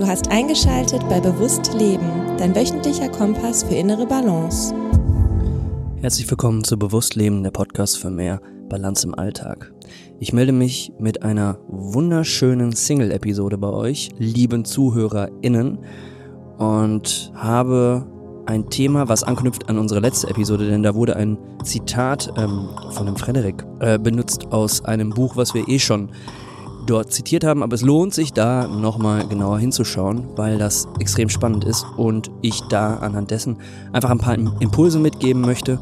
Du hast eingeschaltet bei Bewusst Leben, dein wöchentlicher Kompass für innere Balance. Herzlich willkommen zu Bewusst Leben, der Podcast für mehr Balance im Alltag. Ich melde mich mit einer wunderschönen Single-Episode bei euch, lieben ZuhörerInnen, und habe ein Thema, was anknüpft an unsere letzte Episode, denn da wurde ein Zitat ähm, von dem Frederik äh, benutzt aus einem Buch, was wir eh schon dort zitiert haben, aber es lohnt sich da nochmal genauer hinzuschauen, weil das extrem spannend ist und ich da anhand dessen einfach ein paar Impulse mitgeben möchte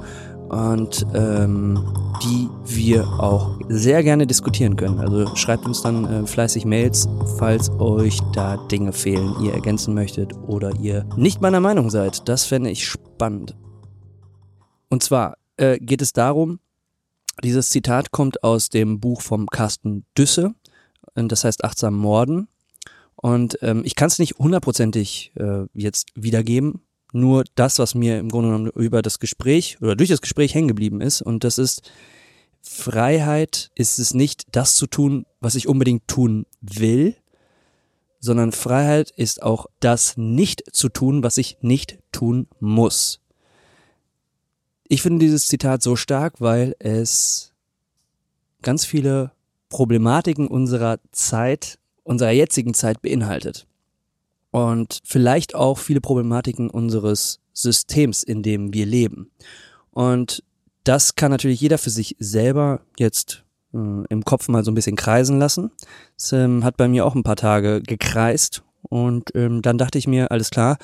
und ähm, die wir auch sehr gerne diskutieren können. Also schreibt uns dann äh, fleißig Mails, falls euch da Dinge fehlen, ihr ergänzen möchtet oder ihr nicht meiner Meinung seid. Das fände ich spannend. Und zwar äh, geht es darum, dieses Zitat kommt aus dem Buch vom Carsten Düsse, das heißt achtsam Morden. Und ähm, ich kann es nicht hundertprozentig äh, jetzt wiedergeben, nur das, was mir im Grunde genommen über das Gespräch oder durch das Gespräch hängen geblieben ist. Und das ist, Freiheit ist es nicht, das zu tun, was ich unbedingt tun will, sondern Freiheit ist auch das nicht zu tun, was ich nicht tun muss. Ich finde dieses Zitat so stark, weil es ganz viele Problematiken unserer Zeit, unserer jetzigen Zeit beinhaltet und vielleicht auch viele Problematiken unseres Systems, in dem wir leben. Und das kann natürlich jeder für sich selber jetzt äh, im Kopf mal so ein bisschen kreisen lassen. Es ähm, hat bei mir auch ein paar Tage gekreist und ähm, dann dachte ich mir, alles klar,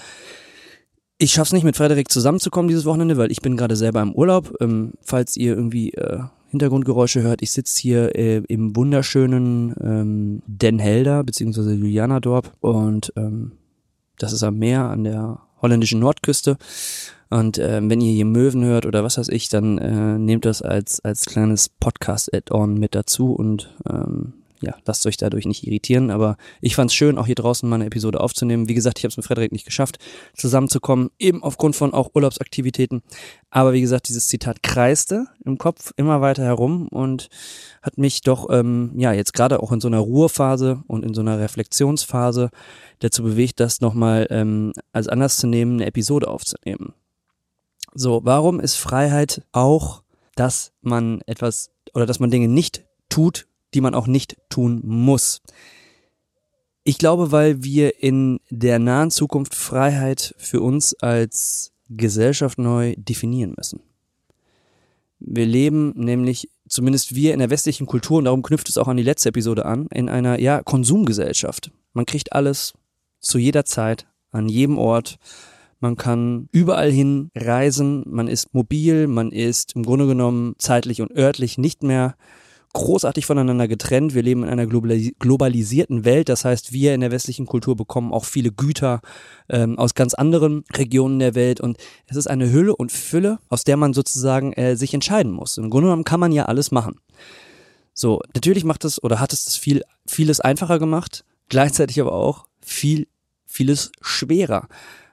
ich schaff's nicht mit Frederik zusammenzukommen dieses Wochenende, weil ich bin gerade selber im Urlaub. Ähm, falls ihr irgendwie äh, Hintergrundgeräusche hört, ich sitze hier äh, im wunderschönen ähm, Den Helder beziehungsweise Julianadorp und ähm, das ist am Meer an der holländischen Nordküste. Und äh, wenn ihr hier Möwen hört oder was weiß ich, dann äh, nehmt das als als kleines Podcast-Add-on mit dazu und ähm, ja, lasst euch dadurch nicht irritieren, aber ich fand es schön, auch hier draußen mal eine Episode aufzunehmen. Wie gesagt, ich habe es mit Frederik nicht geschafft, zusammenzukommen, eben aufgrund von auch Urlaubsaktivitäten. Aber wie gesagt, dieses Zitat kreiste im Kopf immer weiter herum und hat mich doch, ähm, ja, jetzt gerade auch in so einer Ruhephase und in so einer Reflexionsphase dazu bewegt, das nochmal ähm, als anders zu nehmen, eine Episode aufzunehmen. So, warum ist Freiheit auch, dass man etwas oder dass man Dinge nicht tut, die man auch nicht tun muss. Ich glaube, weil wir in der nahen Zukunft Freiheit für uns als Gesellschaft neu definieren müssen. Wir leben nämlich, zumindest wir in der westlichen Kultur, und darum knüpft es auch an die letzte Episode an, in einer, ja, Konsumgesellschaft. Man kriegt alles zu jeder Zeit, an jedem Ort. Man kann überall hin reisen, man ist mobil, man ist im Grunde genommen zeitlich und örtlich nicht mehr großartig voneinander getrennt. Wir leben in einer globalisierten Welt. Das heißt, wir in der westlichen Kultur bekommen auch viele Güter ähm, aus ganz anderen Regionen der Welt. Und es ist eine Hülle und Fülle, aus der man sozusagen äh, sich entscheiden muss. Im Grunde genommen kann man ja alles machen. So, natürlich macht es oder hat es das viel, vieles einfacher gemacht, gleichzeitig aber auch viel, vieles schwerer.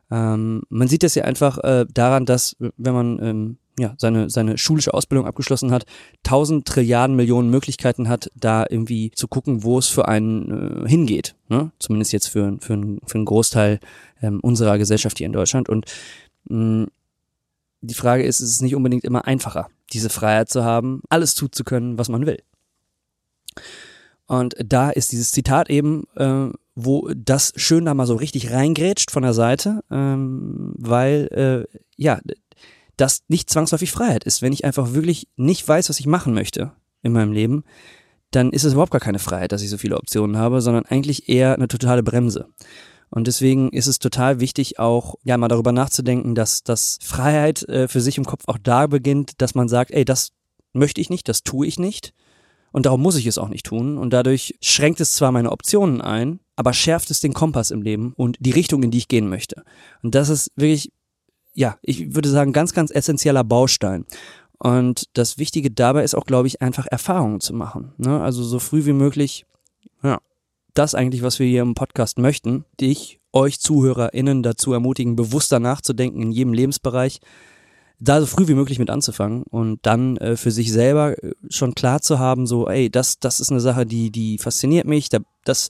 Ähm, man sieht das ja einfach äh, daran, dass wenn man ähm, ja, seine, seine schulische Ausbildung abgeschlossen hat, tausend Trilliarden Millionen Möglichkeiten hat, da irgendwie zu gucken, wo es für einen äh, hingeht. Ne? Zumindest jetzt für, für, für einen Großteil ähm, unserer Gesellschaft hier in Deutschland. Und mh, die Frage ist, ist es nicht unbedingt immer einfacher, diese Freiheit zu haben, alles tun zu können, was man will. Und da ist dieses Zitat eben, äh, wo das schön da mal so richtig reingrätscht von der Seite, ähm, weil äh, ja, das nicht zwangsläufig Freiheit ist. Wenn ich einfach wirklich nicht weiß, was ich machen möchte in meinem Leben, dann ist es überhaupt gar keine Freiheit, dass ich so viele Optionen habe, sondern eigentlich eher eine totale Bremse. Und deswegen ist es total wichtig, auch ja mal darüber nachzudenken, dass dass Freiheit äh, für sich im Kopf auch da beginnt, dass man sagt, ey, das möchte ich nicht, das tue ich nicht. Und darum muss ich es auch nicht tun. Und dadurch schränkt es zwar meine Optionen ein, aber schärft es den Kompass im Leben und die Richtung, in die ich gehen möchte. Und das ist wirklich ja, ich würde sagen, ganz, ganz essentieller Baustein. Und das Wichtige dabei ist auch, glaube ich, einfach Erfahrungen zu machen. Ne? Also so früh wie möglich, ja, das eigentlich, was wir hier im Podcast möchten, dich, euch ZuhörerInnen dazu ermutigen, bewusster nachzudenken in jedem Lebensbereich, da so früh wie möglich mit anzufangen und dann äh, für sich selber äh, schon klar zu haben, so, ey, das, das ist eine Sache, die, die fasziniert mich, da, das,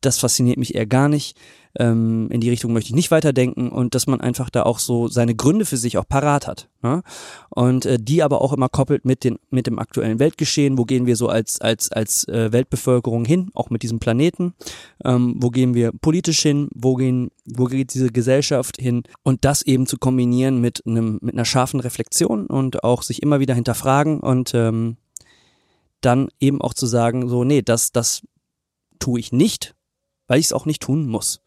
das fasziniert mich eher gar nicht. Ähm, in die Richtung möchte ich nicht weiterdenken und dass man einfach da auch so seine Gründe für sich auch parat hat. Ne? Und äh, die aber auch immer koppelt mit, den, mit dem aktuellen Weltgeschehen. Wo gehen wir so als, als, als äh, Weltbevölkerung hin, auch mit diesem Planeten? Ähm, wo gehen wir politisch hin? Wo, gehen, wo geht diese Gesellschaft hin? Und das eben zu kombinieren mit, einem, mit einer scharfen Reflexion und auch sich immer wieder hinterfragen und ähm, dann eben auch zu sagen, so, nee, das, das tue ich nicht, weil ich es auch nicht tun muss.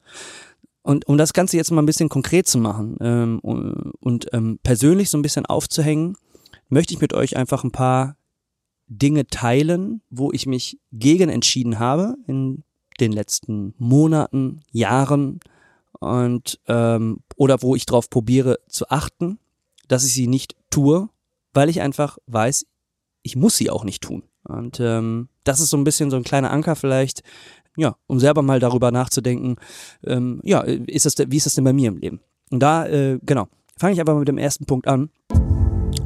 Und um das Ganze jetzt mal ein bisschen konkret zu machen ähm, und, ähm, persönlich so ein bisschen aufzuhängen, möchte ich mit euch einfach ein paar Dinge teilen, wo ich mich gegen entschieden habe in den letzten Monaten, Jahren und ähm, oder wo ich darauf probiere zu achten, dass ich sie nicht tue, weil ich einfach weiß, ich muss sie auch nicht tun. Und ähm, das ist so ein bisschen so ein kleiner Anker vielleicht, ja, um selber mal darüber nachzudenken, ähm, ja, ist das, wie ist das denn bei mir im Leben? Und da, äh, genau, fange ich einfach mal mit dem ersten Punkt an.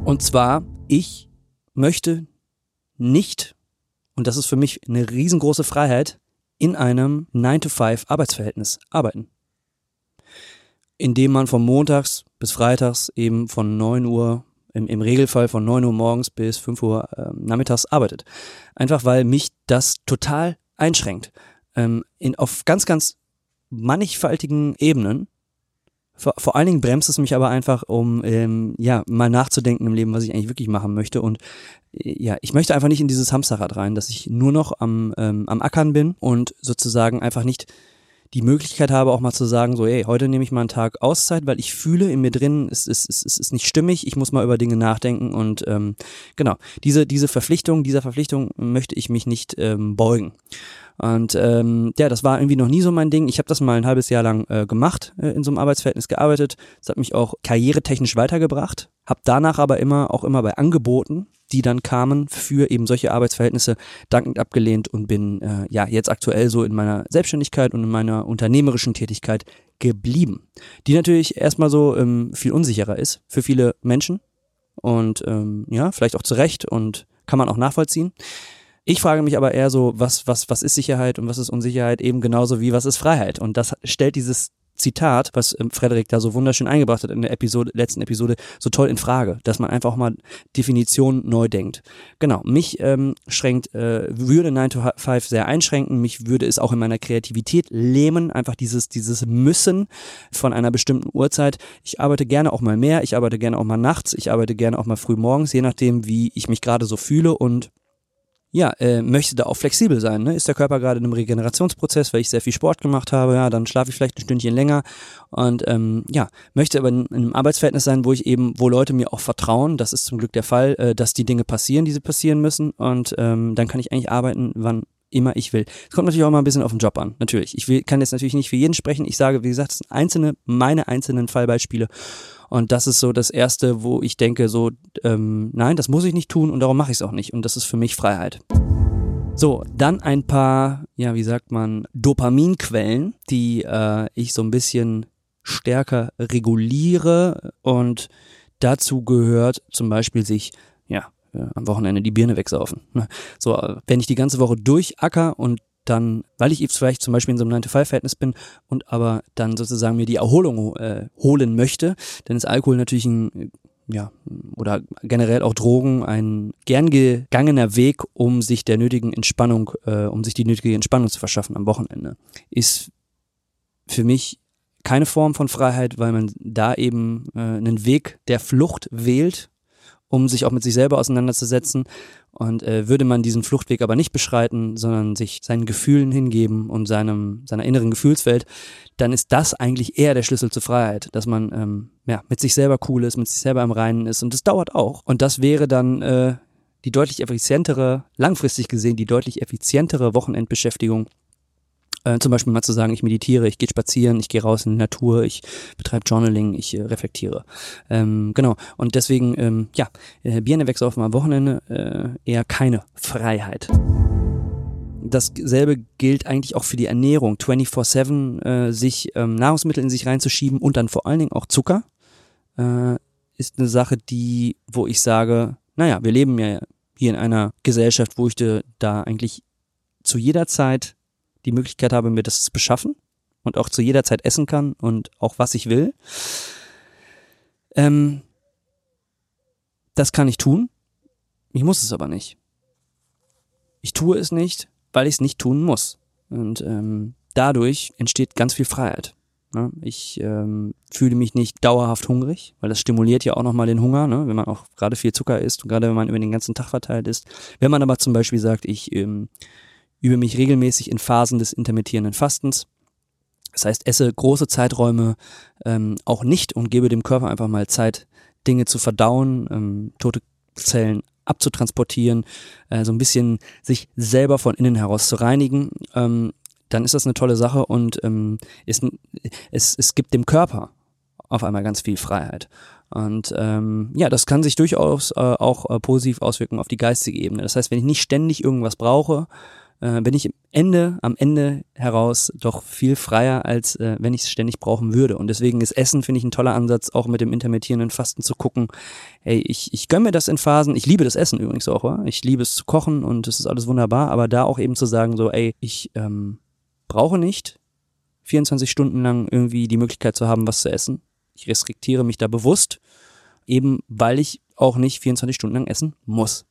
Und zwar, ich möchte nicht, und das ist für mich eine riesengroße Freiheit, in einem 9-to-5 Arbeitsverhältnis arbeiten. Indem man von montags bis freitags eben von 9 Uhr im, im Regelfall von 9 Uhr morgens bis 5 Uhr äh, nachmittags arbeitet. Einfach weil mich das total einschränkt ähm, in, auf ganz, ganz mannigfaltigen Ebenen. Vor, vor allen Dingen bremst es mich aber einfach, um ähm, ja mal nachzudenken im Leben, was ich eigentlich wirklich machen möchte. Und äh, ja, ich möchte einfach nicht in dieses Hamsterrad rein, dass ich nur noch am, ähm, am Ackern bin und sozusagen einfach nicht die Möglichkeit habe, auch mal zu sagen, so, hey, heute nehme ich mal einen Tag Auszeit, weil ich fühle in mir drin, es ist, es, ist, es ist nicht stimmig, ich muss mal über Dinge nachdenken und ähm, genau, diese, diese Verpflichtung, dieser Verpflichtung möchte ich mich nicht ähm, beugen. Und ähm, ja, das war irgendwie noch nie so mein Ding. Ich habe das mal ein halbes Jahr lang äh, gemacht, äh, in so einem Arbeitsverhältnis gearbeitet. Das hat mich auch karrieretechnisch weitergebracht. Hab danach aber immer auch immer bei Angeboten, die dann kamen für eben solche Arbeitsverhältnisse, dankend abgelehnt und bin äh, ja jetzt aktuell so in meiner Selbstständigkeit und in meiner unternehmerischen Tätigkeit geblieben. Die natürlich erstmal so ähm, viel unsicherer ist für viele Menschen und ähm, ja, vielleicht auch zu Recht und kann man auch nachvollziehen. Ich frage mich aber eher so, was, was, was ist Sicherheit und was ist Unsicherheit eben genauso wie was ist Freiheit? Und das stellt dieses Zitat, was ähm, Frederik da so wunderschön eingebracht hat in der Episode, letzten Episode, so toll in Frage, dass man einfach mal Definitionen neu denkt. Genau, mich ähm, schränkt, äh, würde 9 to 5 sehr einschränken, mich würde es auch in meiner Kreativität lähmen, einfach dieses, dieses Müssen von einer bestimmten Uhrzeit. Ich arbeite gerne auch mal mehr, ich arbeite gerne auch mal nachts, ich arbeite gerne auch mal früh morgens, je nachdem, wie ich mich gerade so fühle und ja, äh, möchte da auch flexibel sein. Ne? Ist der Körper gerade in einem Regenerationsprozess, weil ich sehr viel Sport gemacht habe, ja, dann schlafe ich vielleicht ein Stündchen länger und ähm, ja, möchte aber in, in einem Arbeitsverhältnis sein, wo ich eben, wo Leute mir auch vertrauen, das ist zum Glück der Fall, äh, dass die Dinge passieren, die sie passieren müssen und ähm, dann kann ich eigentlich arbeiten, wann immer ich will. Es kommt natürlich auch mal ein bisschen auf den Job an, natürlich. Ich will, kann jetzt natürlich nicht für jeden sprechen. Ich sage, wie gesagt, es sind einzelne, meine einzelnen Fallbeispiele. Und das ist so das Erste, wo ich denke, so, ähm, nein, das muss ich nicht tun und darum mache ich es auch nicht. Und das ist für mich Freiheit. So, dann ein paar, ja, wie sagt man, Dopaminquellen, die äh, ich so ein bisschen stärker reguliere und dazu gehört zum Beispiel sich, ja, äh, am Wochenende die Birne wegsaufen. Ne? So, äh, wenn ich die ganze Woche durchacker und dann, weil ich vielleicht zum Beispiel in so einem 9-to-5-Verhältnis bin und aber dann sozusagen mir die Erholung äh, holen möchte, dann ist Alkohol natürlich ein ja, oder generell auch Drogen ein gern gegangener Weg, um sich der nötigen Entspannung, äh, um sich die nötige Entspannung zu verschaffen am Wochenende. Ist für mich keine Form von Freiheit, weil man da eben äh, einen Weg der Flucht wählt um sich auch mit sich selber auseinanderzusetzen. Und äh, würde man diesen Fluchtweg aber nicht beschreiten, sondern sich seinen Gefühlen hingeben und seinem, seiner inneren Gefühlswelt, dann ist das eigentlich eher der Schlüssel zur Freiheit, dass man ähm, ja, mit sich selber cool ist, mit sich selber im Reinen ist. Und das dauert auch. Und das wäre dann äh, die deutlich effizientere, langfristig gesehen, die deutlich effizientere Wochenendbeschäftigung äh, zum Beispiel mal zu sagen, ich meditiere, ich gehe spazieren, ich gehe raus in die Natur, ich betreibe Journaling, ich äh, reflektiere. Ähm, genau. Und deswegen, ähm, ja, äh, Birne wegsaufen am Wochenende äh, eher keine Freiheit. Dasselbe gilt eigentlich auch für die Ernährung. 24-7 äh, sich ähm, Nahrungsmittel in sich reinzuschieben und dann vor allen Dingen auch Zucker äh, ist eine Sache, die, wo ich sage, naja, wir leben ja hier in einer Gesellschaft, wo ich da eigentlich zu jeder Zeit die Möglichkeit habe, mir das zu beschaffen und auch zu jeder Zeit essen kann und auch was ich will. Ähm, das kann ich tun. Ich muss es aber nicht. Ich tue es nicht, weil ich es nicht tun muss. Und ähm, dadurch entsteht ganz viel Freiheit. Ne? Ich ähm, fühle mich nicht dauerhaft hungrig, weil das stimuliert ja auch nochmal den Hunger, ne? wenn man auch gerade viel Zucker isst und gerade wenn man über den ganzen Tag verteilt ist. Wenn man aber zum Beispiel sagt, ich ähm, übe mich regelmäßig in Phasen des intermittierenden Fastens, das heißt, esse große Zeiträume ähm, auch nicht und gebe dem Körper einfach mal Zeit, Dinge zu verdauen, ähm, tote Zellen abzutransportieren, äh, so ein bisschen sich selber von innen heraus zu reinigen, ähm, dann ist das eine tolle Sache und ähm, ist, es, es gibt dem Körper auf einmal ganz viel Freiheit. Und ähm, ja, das kann sich durchaus äh, auch äh, positiv auswirken auf die geistige Ebene. Das heißt, wenn ich nicht ständig irgendwas brauche, äh, bin ich Ende, am Ende heraus doch viel freier, als äh, wenn ich es ständig brauchen würde. Und deswegen ist Essen, finde ich, ein toller Ansatz, auch mit dem intermittierenden Fasten zu gucken, hey, ich, ich gönne mir das in Phasen, ich liebe das Essen übrigens auch, wa? ich liebe es zu kochen und es ist alles wunderbar, aber da auch eben zu sagen, so, ey, ich ähm, brauche nicht 24 Stunden lang irgendwie die Möglichkeit zu haben, was zu essen. Ich restriktiere mich da bewusst, eben weil ich auch nicht 24 Stunden lang essen muss.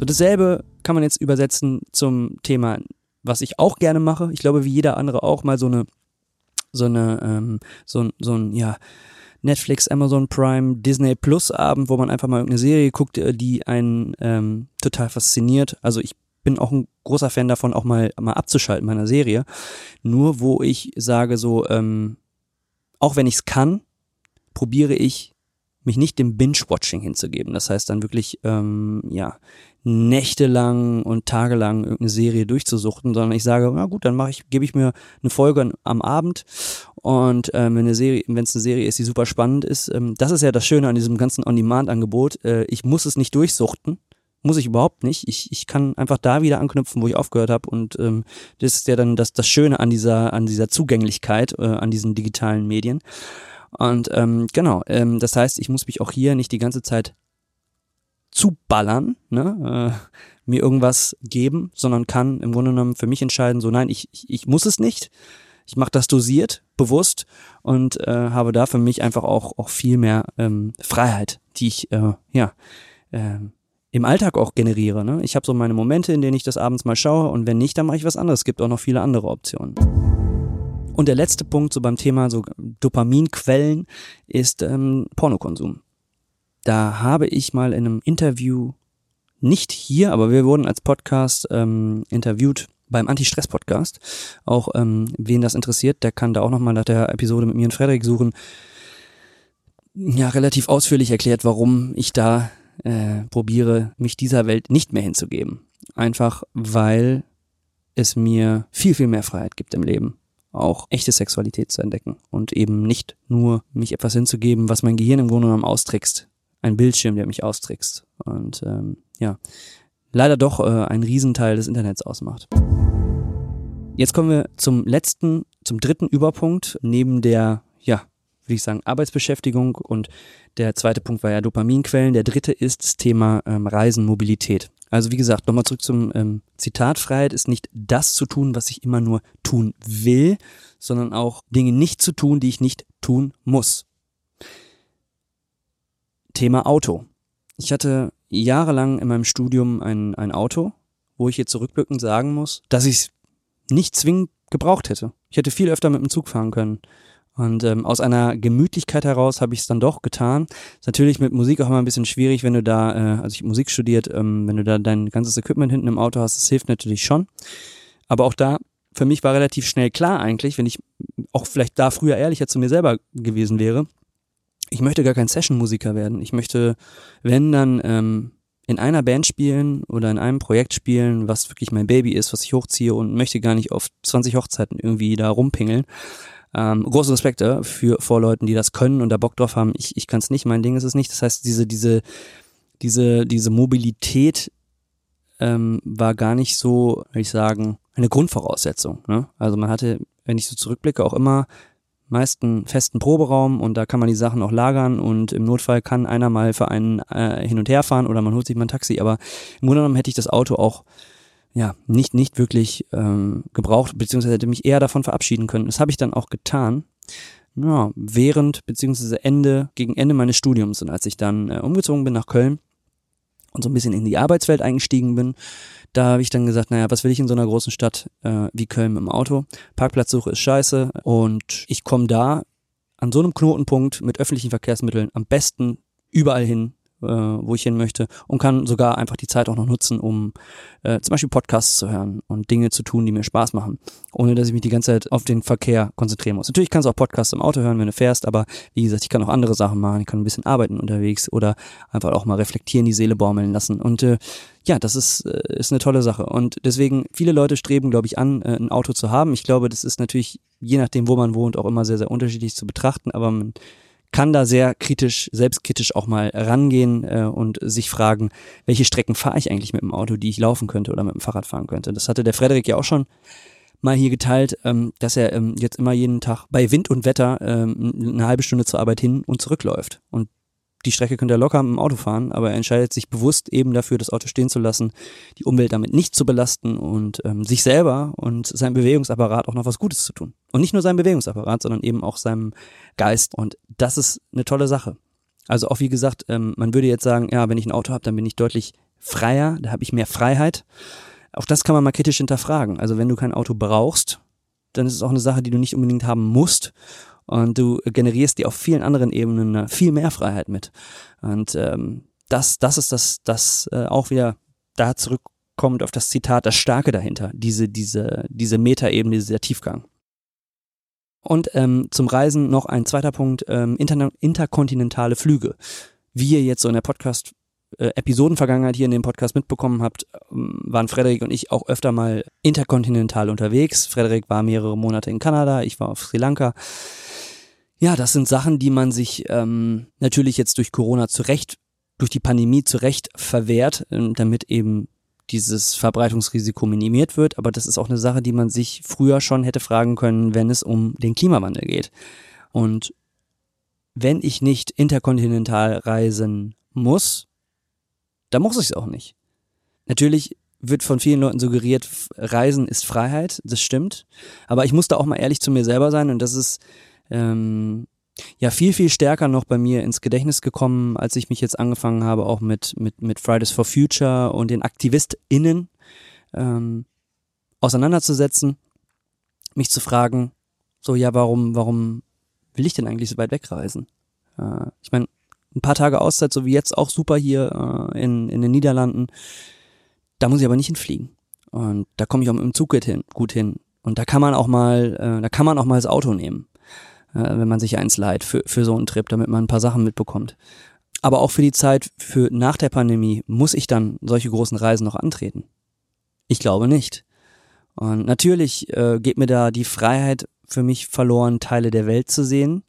So dasselbe kann man jetzt übersetzen zum Thema, was ich auch gerne mache. Ich glaube, wie jeder andere auch mal so eine, so eine, ähm, so, so ein, ja, Netflix, Amazon Prime, Disney Plus Abend, wo man einfach mal irgendeine Serie guckt, äh, die einen ähm, total fasziniert. Also ich bin auch ein großer Fan davon, auch mal, mal abzuschalten meiner Serie. Nur wo ich sage so, ähm, auch wenn ich es kann, probiere ich mich nicht dem Binge-Watching hinzugeben. Das heißt dann wirklich, ähm, ja, nächtelang und tagelang irgendeine Serie durchzusuchten, sondern ich sage, na gut, dann mache ich, gebe ich mir eine Folge am Abend und ähm, wenn eine Serie, wenn es eine Serie ist, die super spannend ist, ähm, das ist ja das Schöne an diesem ganzen On-Demand-Angebot. Äh, ich muss es nicht durchsuchten, muss ich überhaupt nicht. Ich, ich kann einfach da wieder anknüpfen, wo ich aufgehört habe. Und ähm, das ist ja dann das, das Schöne an dieser, an dieser Zugänglichkeit, äh, an diesen digitalen Medien. Und ähm, genau, ähm, das heißt, ich muss mich auch hier nicht die ganze Zeit zuballern, ne, äh, mir irgendwas geben, sondern kann im Grunde genommen für mich entscheiden, so nein, ich, ich, muss es nicht. Ich mache das dosiert, bewusst und äh, habe da für mich einfach auch, auch viel mehr ähm, Freiheit, die ich äh, ja äh, im Alltag auch generiere. Ne? Ich habe so meine Momente, in denen ich das abends mal schaue und wenn nicht, dann mache ich was anderes. Es gibt auch noch viele andere Optionen. Und der letzte Punkt so beim Thema so Dopaminquellen ist ähm, Pornokonsum. Da habe ich mal in einem Interview, nicht hier, aber wir wurden als Podcast ähm, interviewt beim Anti-Stress-Podcast. Auch ähm, wen das interessiert, der kann da auch nochmal nach der Episode mit mir und Frederik suchen. Ja, relativ ausführlich erklärt, warum ich da äh, probiere, mich dieser Welt nicht mehr hinzugeben. Einfach weil es mir viel, viel mehr Freiheit gibt im Leben auch echte Sexualität zu entdecken und eben nicht nur mich etwas hinzugeben, was mein Gehirn im Grunde genommen austrickst. Ein Bildschirm, der mich austrickst. Und ähm, ja, leider doch äh, ein Riesenteil des Internets ausmacht. Jetzt kommen wir zum letzten, zum dritten Überpunkt, neben der, ja, würde ich sagen, Arbeitsbeschäftigung und der zweite Punkt war ja Dopaminquellen. Der dritte ist das Thema ähm, Reisen, Mobilität. Also wie gesagt, nochmal zurück zum ähm, Zitat. Freiheit ist nicht das zu tun, was ich immer nur tun will, sondern auch Dinge nicht zu tun, die ich nicht tun muss. Thema Auto. Ich hatte jahrelang in meinem Studium ein, ein Auto, wo ich jetzt zurückblickend sagen muss, dass ich es nicht zwingend gebraucht hätte. Ich hätte viel öfter mit dem Zug fahren können. Und ähm, aus einer Gemütlichkeit heraus habe ich es dann doch getan. Ist natürlich mit Musik auch immer ein bisschen schwierig, wenn du da, äh, also ich Musik studiert, ähm, wenn du da dein ganzes Equipment hinten im Auto hast, das hilft natürlich schon. Aber auch da, für mich war relativ schnell klar eigentlich, wenn ich auch vielleicht da früher ehrlicher zu mir selber gewesen wäre, ich möchte gar kein Session-Musiker werden. Ich möchte, wenn dann ähm, in einer Band spielen oder in einem Projekt spielen, was wirklich mein Baby ist, was ich hochziehe und möchte gar nicht auf 20 Hochzeiten irgendwie da rumpingeln, ähm, große Respekt äh, für vor Leuten, die das können und da Bock drauf haben. Ich, ich kann es nicht, mein Ding ist es nicht. Das heißt, diese, diese, diese, diese Mobilität ähm, war gar nicht so, würde ich sagen, eine Grundvoraussetzung. Ne? Also man hatte, wenn ich so zurückblicke, auch immer meist einen festen Proberaum und da kann man die Sachen auch lagern und im Notfall kann einer mal für einen äh, hin und her fahren oder man holt sich mal ein Taxi. Aber im Grunde genommen hätte ich das Auto auch ja, nicht, nicht wirklich ähm, gebraucht, beziehungsweise hätte mich eher davon verabschieden können. Das habe ich dann auch getan. Ja, während, beziehungsweise Ende, gegen Ende meines Studiums und als ich dann äh, umgezogen bin nach Köln und so ein bisschen in die Arbeitswelt eingestiegen bin, da habe ich dann gesagt, naja, was will ich in so einer großen Stadt äh, wie Köln dem Auto? Parkplatzsuche ist scheiße und ich komme da an so einem Knotenpunkt mit öffentlichen Verkehrsmitteln am besten überall hin, äh, wo ich hin möchte und kann sogar einfach die Zeit auch noch nutzen, um äh, zum Beispiel Podcasts zu hören und Dinge zu tun, die mir Spaß machen, ohne dass ich mich die ganze Zeit auf den Verkehr konzentrieren muss. Natürlich kannst du auch Podcasts im Auto hören, wenn du fährst, aber wie gesagt, ich kann auch andere Sachen machen, ich kann ein bisschen arbeiten unterwegs oder einfach auch mal reflektieren, die Seele baumeln lassen und äh, ja, das ist, äh, ist eine tolle Sache. Und deswegen, viele Leute streben, glaube ich, an, äh, ein Auto zu haben. Ich glaube, das ist natürlich, je nachdem, wo man wohnt, auch immer sehr, sehr unterschiedlich zu betrachten, aber man kann da sehr kritisch, selbstkritisch auch mal rangehen äh, und sich fragen, welche Strecken fahre ich eigentlich mit dem Auto, die ich laufen könnte oder mit dem Fahrrad fahren könnte. Das hatte der Frederik ja auch schon mal hier geteilt, ähm, dass er ähm, jetzt immer jeden Tag bei Wind und Wetter ähm, eine halbe Stunde zur Arbeit hin und zurückläuft. Und die Strecke könnte er locker mit dem Auto fahren, aber er entscheidet sich bewusst eben dafür, das Auto stehen zu lassen, die Umwelt damit nicht zu belasten und ähm, sich selber und seinem Bewegungsapparat auch noch was Gutes zu tun. Und nicht nur seinem Bewegungsapparat, sondern eben auch seinem Geist. Und das ist eine tolle Sache. Also auch wie gesagt, ähm, man würde jetzt sagen, ja, wenn ich ein Auto habe, dann bin ich deutlich freier, da habe ich mehr Freiheit. Auch das kann man mal kritisch hinterfragen. Also wenn du kein Auto brauchst, dann ist es auch eine Sache, die du nicht unbedingt haben musst und du generierst dir auf vielen anderen Ebenen viel mehr Freiheit mit. Und ähm, das, das ist das, das äh, auch wieder da zurückkommt auf das Zitat, das Starke dahinter, diese, diese, diese Metaebene, dieser Tiefgang. Und ähm, zum Reisen noch ein zweiter Punkt, ähm, inter interkontinentale Flüge. Wie ihr jetzt so in der Podcast äh, Episodenvergangenheit hier in dem Podcast mitbekommen habt, ähm, waren Frederik und ich auch öfter mal interkontinental unterwegs. Frederik war mehrere Monate in Kanada, ich war auf Sri Lanka. Ja, das sind Sachen, die man sich ähm, natürlich jetzt durch Corona zurecht, durch die Pandemie zurecht verwehrt, äh, damit eben dieses Verbreitungsrisiko minimiert wird. Aber das ist auch eine Sache, die man sich früher schon hätte fragen können, wenn es um den Klimawandel geht. Und wenn ich nicht interkontinental reisen muss, dann muss ich es auch nicht. Natürlich wird von vielen Leuten suggeriert, Reisen ist Freiheit, das stimmt. Aber ich muss da auch mal ehrlich zu mir selber sein und das ist ähm, ja viel, viel stärker noch bei mir ins Gedächtnis gekommen, als ich mich jetzt angefangen habe, auch mit, mit, mit Fridays for Future und den AktivistInnen ähm, auseinanderzusetzen, mich zu fragen, so ja, warum, warum will ich denn eigentlich so weit wegreisen? Äh, ich meine, ein paar Tage Auszeit, so wie jetzt auch super hier äh, in, in den Niederlanden, da muss ich aber nicht hinfliegen. Und da komme ich auch mit dem Zug gut hin. Und da kann man auch mal, äh, da kann man auch mal das Auto nehmen wenn man sich eins leiht für, für so einen Trip, damit man ein paar Sachen mitbekommt. Aber auch für die Zeit für nach der Pandemie muss ich dann solche großen Reisen noch antreten. Ich glaube nicht. Und natürlich äh, geht mir da die Freiheit für mich verloren, Teile der Welt zu sehen.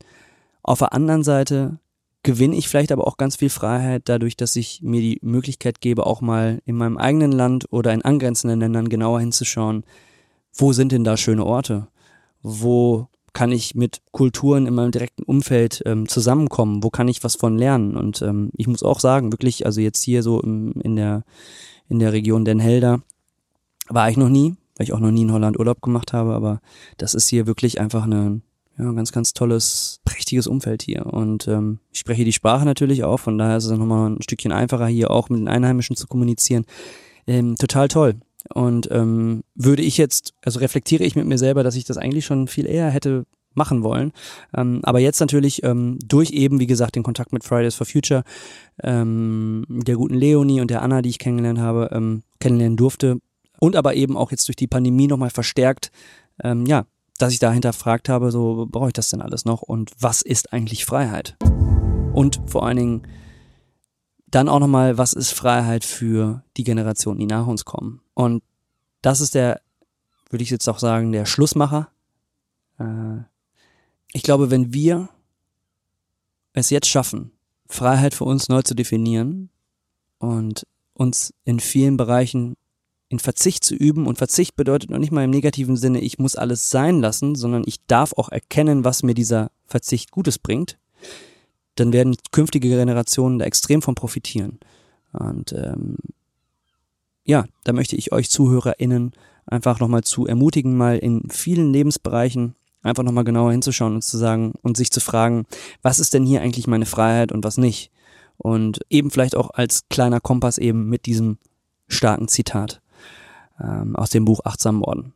Auf der anderen Seite gewinne ich vielleicht aber auch ganz viel Freiheit dadurch, dass ich mir die Möglichkeit gebe, auch mal in meinem eigenen Land oder in angrenzenden Ländern genauer hinzuschauen, wo sind denn da schöne Orte? Wo kann ich mit Kulturen in meinem direkten Umfeld ähm, zusammenkommen? Wo kann ich was von lernen? Und ähm, ich muss auch sagen, wirklich, also jetzt hier so im, in der in der Region Den Helder war ich noch nie, weil ich auch noch nie in Holland Urlaub gemacht habe, aber das ist hier wirklich einfach eine ja, ein ganz, ganz tolles, prächtiges Umfeld hier. Und ähm, ich spreche die Sprache natürlich auch, von daher ist es nochmal ein Stückchen einfacher, hier auch mit den Einheimischen zu kommunizieren. Ähm, total toll. Und ähm, würde ich jetzt, also reflektiere ich mit mir selber, dass ich das eigentlich schon viel eher hätte machen wollen. Ähm, aber jetzt natürlich ähm, durch eben, wie gesagt, den Kontakt mit Fridays for Future, ähm, der guten Leonie und der Anna, die ich kennengelernt habe, ähm, kennenlernen durfte. Und aber eben auch jetzt durch die Pandemie nochmal verstärkt, ähm, ja, dass ich da hinterfragt habe, so brauche ich das denn alles noch und was ist eigentlich Freiheit? Und vor allen Dingen, dann auch nochmal, was ist Freiheit für die Generationen, die nach uns kommen? Und das ist der, würde ich jetzt auch sagen, der Schlussmacher. Äh, ich glaube, wenn wir es jetzt schaffen, Freiheit für uns neu zu definieren und uns in vielen Bereichen in Verzicht zu üben und Verzicht bedeutet noch nicht mal im negativen Sinne, ich muss alles sein lassen, sondern ich darf auch erkennen, was mir dieser Verzicht Gutes bringt dann werden künftige Generationen da extrem von profitieren. Und ähm, ja, da möchte ich euch ZuhörerInnen einfach nochmal zu ermutigen, mal in vielen Lebensbereichen einfach nochmal genauer hinzuschauen und zu sagen und sich zu fragen, was ist denn hier eigentlich meine Freiheit und was nicht? Und eben vielleicht auch als kleiner Kompass eben mit diesem starken Zitat ähm, aus dem Buch Achtsam Orden.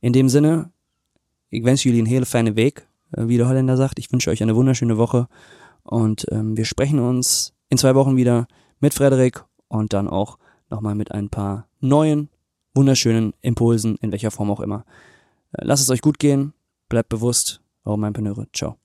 In dem Sinne, ich wünsche einen hele feine Weg, äh, wie der Holländer sagt. Ich wünsche euch eine wunderschöne Woche und ähm, wir sprechen uns in zwei Wochen wieder mit Frederik und dann auch nochmal mit ein paar neuen, wunderschönen Impulsen, in welcher Form auch immer. Äh, lasst es euch gut gehen, bleibt bewusst, eure Meinpenöre. Ciao.